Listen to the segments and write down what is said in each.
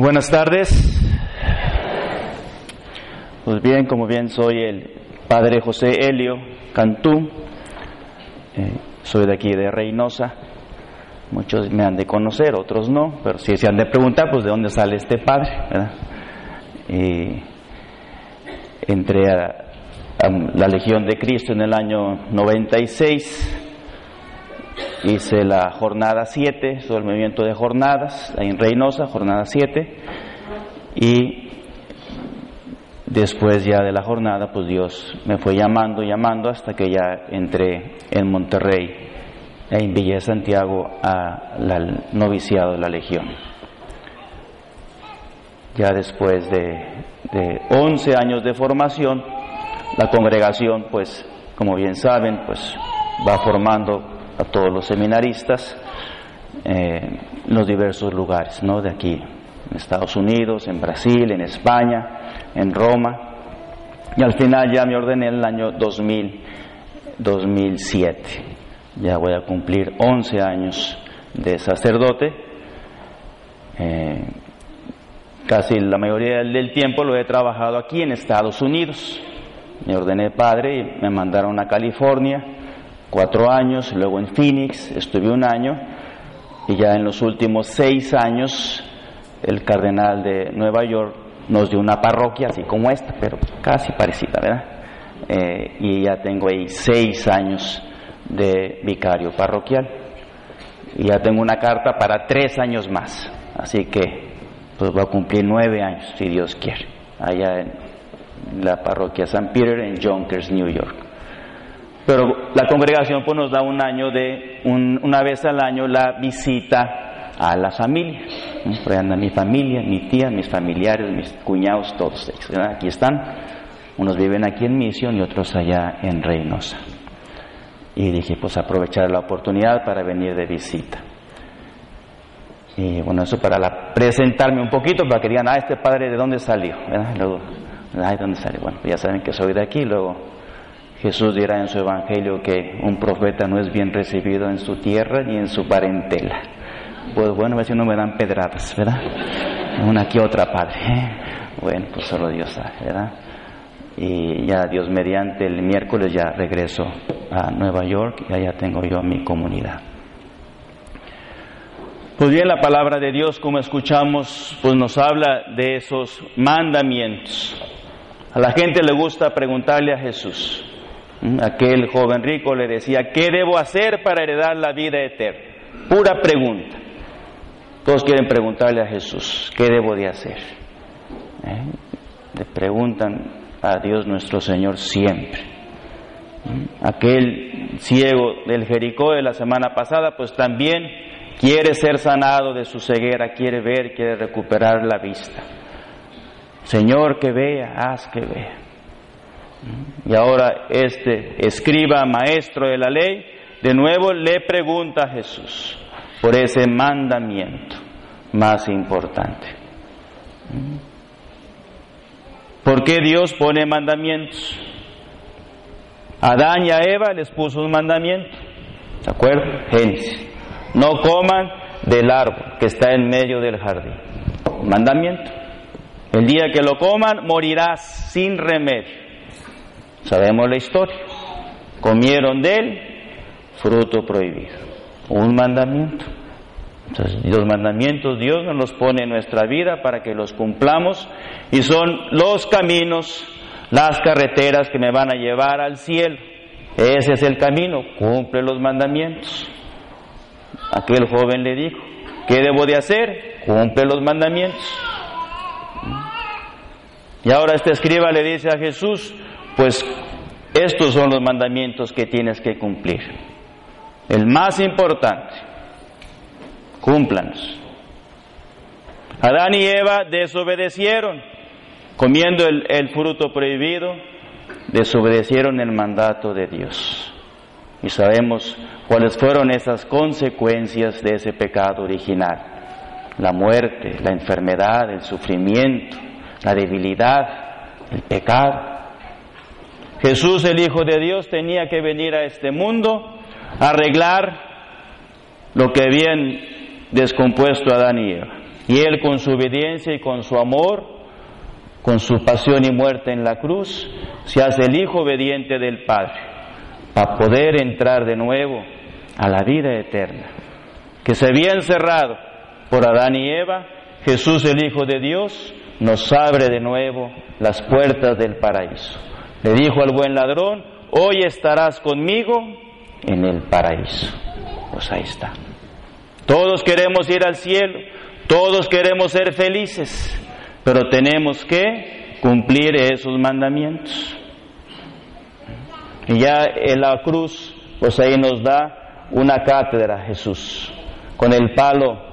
Buenas tardes. Pues bien, como bien soy el padre José Helio Cantú, eh, soy de aquí de Reynosa. Muchos me han de conocer, otros no, pero si se han de preguntar, pues de dónde sale este padre. ¿verdad? Y entré a, la Legión de Cristo en el año 96 hice la jornada 7, sobre el movimiento de jornadas, en Reynosa, jornada 7, y después ya de la jornada, pues Dios me fue llamando, llamando, hasta que ya entré en Monterrey, en Villa de Santiago, al noviciado de la Legión. Ya después de, de 11 años de formación, la congregación, pues, como bien saben, pues va formando a todos los seminaristas eh, en los diversos lugares, ¿no? De aquí, en Estados Unidos, en Brasil, en España, en Roma. Y al final ya me ordené en el año 2000, 2007. Ya voy a cumplir 11 años de sacerdote. Eh, casi la mayoría del tiempo lo he trabajado aquí en Estados Unidos. Me ordené padre y me mandaron a California cuatro años, luego en Phoenix estuve un año y ya en los últimos seis años el cardenal de Nueva York nos dio una parroquia así como esta, pero casi parecida, ¿verdad? Eh, y ya tengo ahí seis años de vicario parroquial y ya tengo una carta para tres años más, así que pues voy a cumplir nueve años si Dios quiere, allá en la parroquia San Peter en Yonkers, New York. Pero la congregación pues nos da un año de, una vez al año la visita a la familia. Por ahí anda mi familia, mi tía, mis familiares, mis cuñados, todos ellos. Aquí están. Unos viven aquí en Misión y otros allá en Reynosa. Y dije, pues aprovechar la oportunidad para venir de visita. Y bueno, eso para presentarme un poquito, para que digan, ah, este padre de dónde salió. Luego, ay, ¿dónde salió? Bueno, pues ya saben que soy de aquí, luego Jesús dirá en su evangelio que un profeta no es bien recibido en su tierra ni en su parentela. Pues bueno, a ver si no me dan pedradas, ¿verdad? Una que otra padre. ¿eh? Bueno, pues solo Dios sabe, ¿verdad? Y ya Dios mediante el miércoles ya regreso a Nueva York y allá tengo yo mi comunidad. Pues bien, la palabra de Dios, como escuchamos, pues nos habla de esos mandamientos. A la gente le gusta preguntarle a Jesús, aquel joven rico le decía, ¿qué debo hacer para heredar la vida eterna? Pura pregunta. Todos quieren preguntarle a Jesús, ¿qué debo de hacer? ¿Eh? Le preguntan a Dios nuestro Señor siempre. Mm, aquel ciego del Jericó de la semana pasada, pues también quiere ser sanado de su ceguera, quiere ver, quiere recuperar la vista. Señor, que vea, haz que vea. Y ahora este escriba, maestro de la ley, de nuevo le pregunta a Jesús por ese mandamiento más importante. ¿Por qué Dios pone mandamientos? Adán y a Eva les puso un mandamiento. ¿De acuerdo? Génesis. No coman del árbol que está en medio del jardín. Mandamiento. El día que lo coman morirás sin remedio. Sabemos la historia. Comieron de él fruto prohibido. Un mandamiento. Entonces, los mandamientos Dios nos los pone en nuestra vida para que los cumplamos y son los caminos, las carreteras que me van a llevar al cielo. Ese es el camino, cumple los mandamientos. Aquel joven le dijo, ¿qué debo de hacer? Cumple los mandamientos. Y ahora este escriba le dice a Jesús, pues estos son los mandamientos que tienes que cumplir. el más importante. Cúmplanos. Adán y Eva desobedecieron, comiendo el, fruto prohibido, desobedecieron el mandato de Dios. Y sabemos cuáles fueron esas consecuencias de ese pecado original. La muerte, la enfermedad, el sufrimiento, la debilidad, el pecado. Jesús, el Hijo de Dios, tenía que venir a este mundo a arreglar lo que habían descompuesto Adán y Eva. Y Él con su obediencia y con su amor, con su pasión y muerte en la cruz, se hace el Hijo obediente del Padre, para poder entrar de nuevo a la vida eterna, que se había encerrado por Adán y Eva, Jesús el Hijo de Dios nos abre de nuevo las puertas del paraíso. Le dijo al buen ladrón, hoy estarás conmigo en el paraíso. Pues ahí está. Todos queremos ir al cielo, todos queremos ser felices, pero tenemos que cumplir esos mandamientos. Y ya en la cruz, pues ahí nos da una cátedra Jesús, con el palo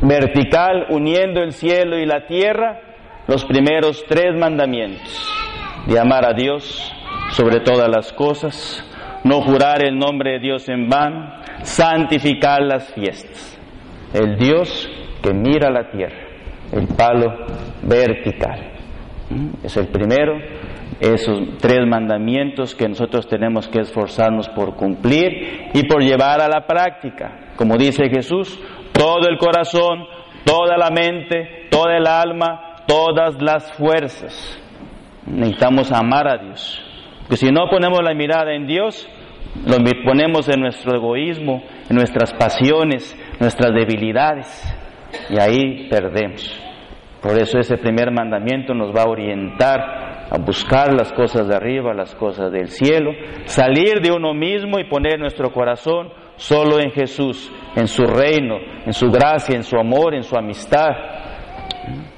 vertical uniendo el cielo y la tierra, los primeros tres mandamientos, de amar a Dios sobre todas las cosas, no jurar el nombre de Dios en vano, santificar las fiestas. El Dios que mira la tierra, el palo vertical. Es el primero, esos tres mandamientos que nosotros tenemos que esforzarnos por cumplir y por llevar a la práctica. Como dice Jesús, todo el corazón, toda la mente, toda el alma, todas las fuerzas. Necesitamos amar a Dios. Porque si no ponemos la mirada en Dios, lo ponemos en nuestro egoísmo, en nuestras pasiones, nuestras debilidades, y ahí perdemos. Por eso ese primer mandamiento nos va a orientar a buscar las cosas de arriba, las cosas del cielo, salir de uno mismo y poner nuestro corazón solo en Jesús, en su reino, en su gracia, en su amor, en su amistad.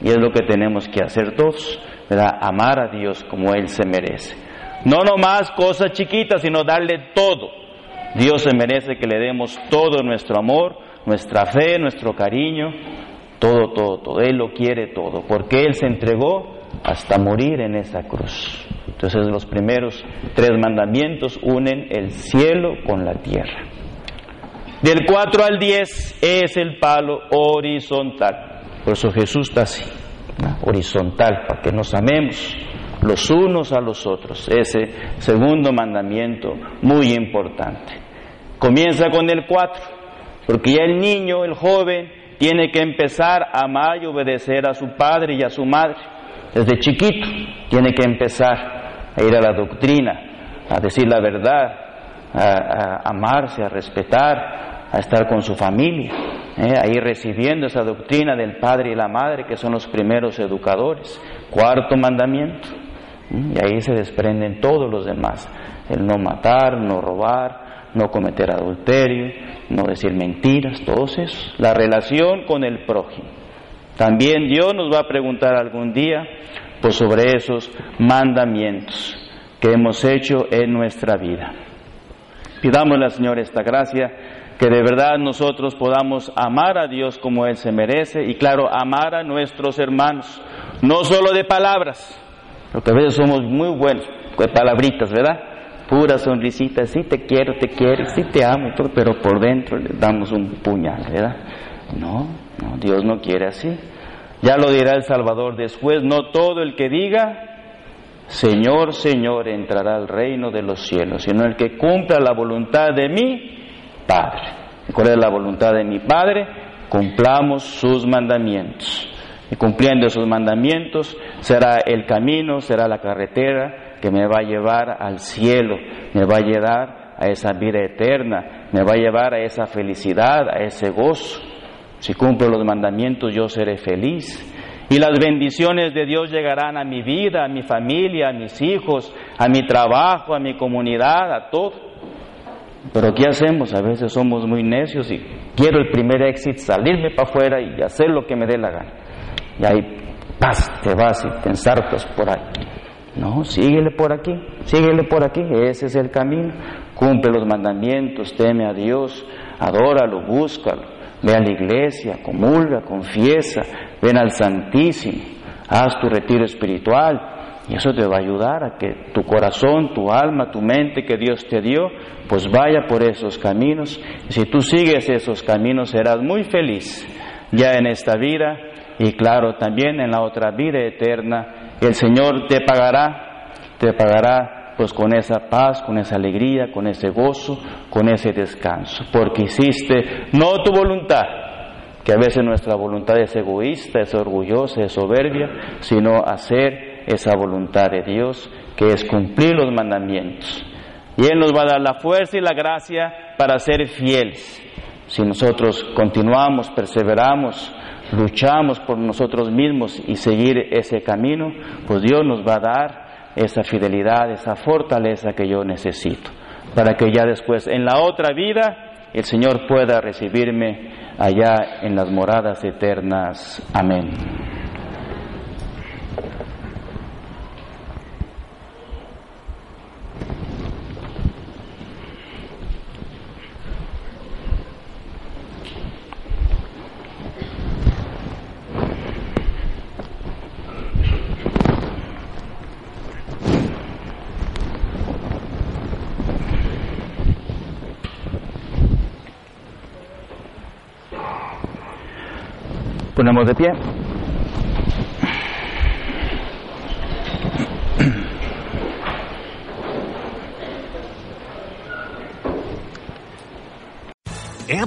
Y es lo que tenemos que hacer todos, ¿verdad? Amar a Dios como Él se merece. No nomás cosas chiquitas, sino darle todo. Dios se merece que le demos todo nuestro amor, nuestra fe, nuestro cariño, todo, todo, todo. Él lo quiere todo, porque Él se entregó hasta morir en esa cruz. Entonces los primeros tres mandamientos unen el cielo con la tierra. Del 4 al 10 es el palo horizontal. Por eso Jesús está así, horizontal, para que nos amemos los unos a los otros. Ese segundo mandamiento muy importante. Comienza con el 4, porque ya el niño, el joven, tiene que empezar a amar y obedecer a su padre y a su madre. Desde chiquito tiene que empezar a ir a la doctrina, a decir la verdad, a, a amarse, a respetar, a estar con su familia, ¿eh? a ir recibiendo esa doctrina del padre y la madre, que son los primeros educadores. Cuarto mandamiento. Y ahí se desprenden todos los demás. El no matar, no robar, no cometer adulterio, no decir mentiras, todos esos. La relación con el prójimo. También Dios nos va a preguntar algún día pues, sobre esos mandamientos que hemos hecho en nuestra vida. Pidámosle al Señor esta gracia, que de verdad nosotros podamos amar a Dios como Él se merece y claro, amar a nuestros hermanos, no solo de palabras, porque a veces somos muy buenos de palabritas, ¿verdad? Pura sonrisita, sí te quiero, te quiero, sí te amo, pero por dentro le damos un puñal, ¿verdad? No, no, Dios no quiere así. Ya lo dirá el Salvador después, no todo el que diga, Señor, Señor, entrará al reino de los cielos, sino el que cumpla la voluntad de mi Padre. ¿Cuál es la voluntad de mi Padre? Cumplamos sus mandamientos. Y cumpliendo sus mandamientos será el camino, será la carretera que me va a llevar al cielo, me va a llevar a esa vida eterna, me va a llevar a esa felicidad, a ese gozo. Si cumplo los mandamientos yo seré feliz. Y las bendiciones de Dios llegarán a mi vida, a mi familia, a mis hijos, a mi trabajo, a mi comunidad, a todo. Pero ¿qué hacemos? A veces somos muy necios y quiero el primer éxito, salirme para afuera y hacer lo que me dé la gana. Y ahí, paz, te vas y te ensartas por ahí. No, síguele por aquí, síguele por aquí, ese es el camino. Cumple los mandamientos, teme a Dios, adóralo, búscalo, ve a la iglesia, comulga, confiesa, ven al Santísimo, haz tu retiro espiritual, y eso te va a ayudar a que tu corazón, tu alma, tu mente que Dios te dio, pues vaya por esos caminos. Y si tú sigues esos caminos serás muy feliz ya en esta vida y claro también en la otra vida eterna. El Señor te pagará, te pagará pues con esa paz, con esa alegría, con ese gozo, con ese descanso, porque hiciste no tu voluntad, que a veces nuestra voluntad es egoísta, es orgullosa, es soberbia, sino hacer esa voluntad de Dios, que es cumplir los mandamientos. Y Él nos va a dar la fuerza y la gracia para ser fieles. Si nosotros continuamos, perseveramos, luchamos por nosotros mismos y seguir ese camino, pues Dios nos va a dar esa fidelidad, esa fortaleza que yo necesito, para que ya después en la otra vida el Señor pueda recibirme allá en las moradas eternas. Amén. Ponemos de pie.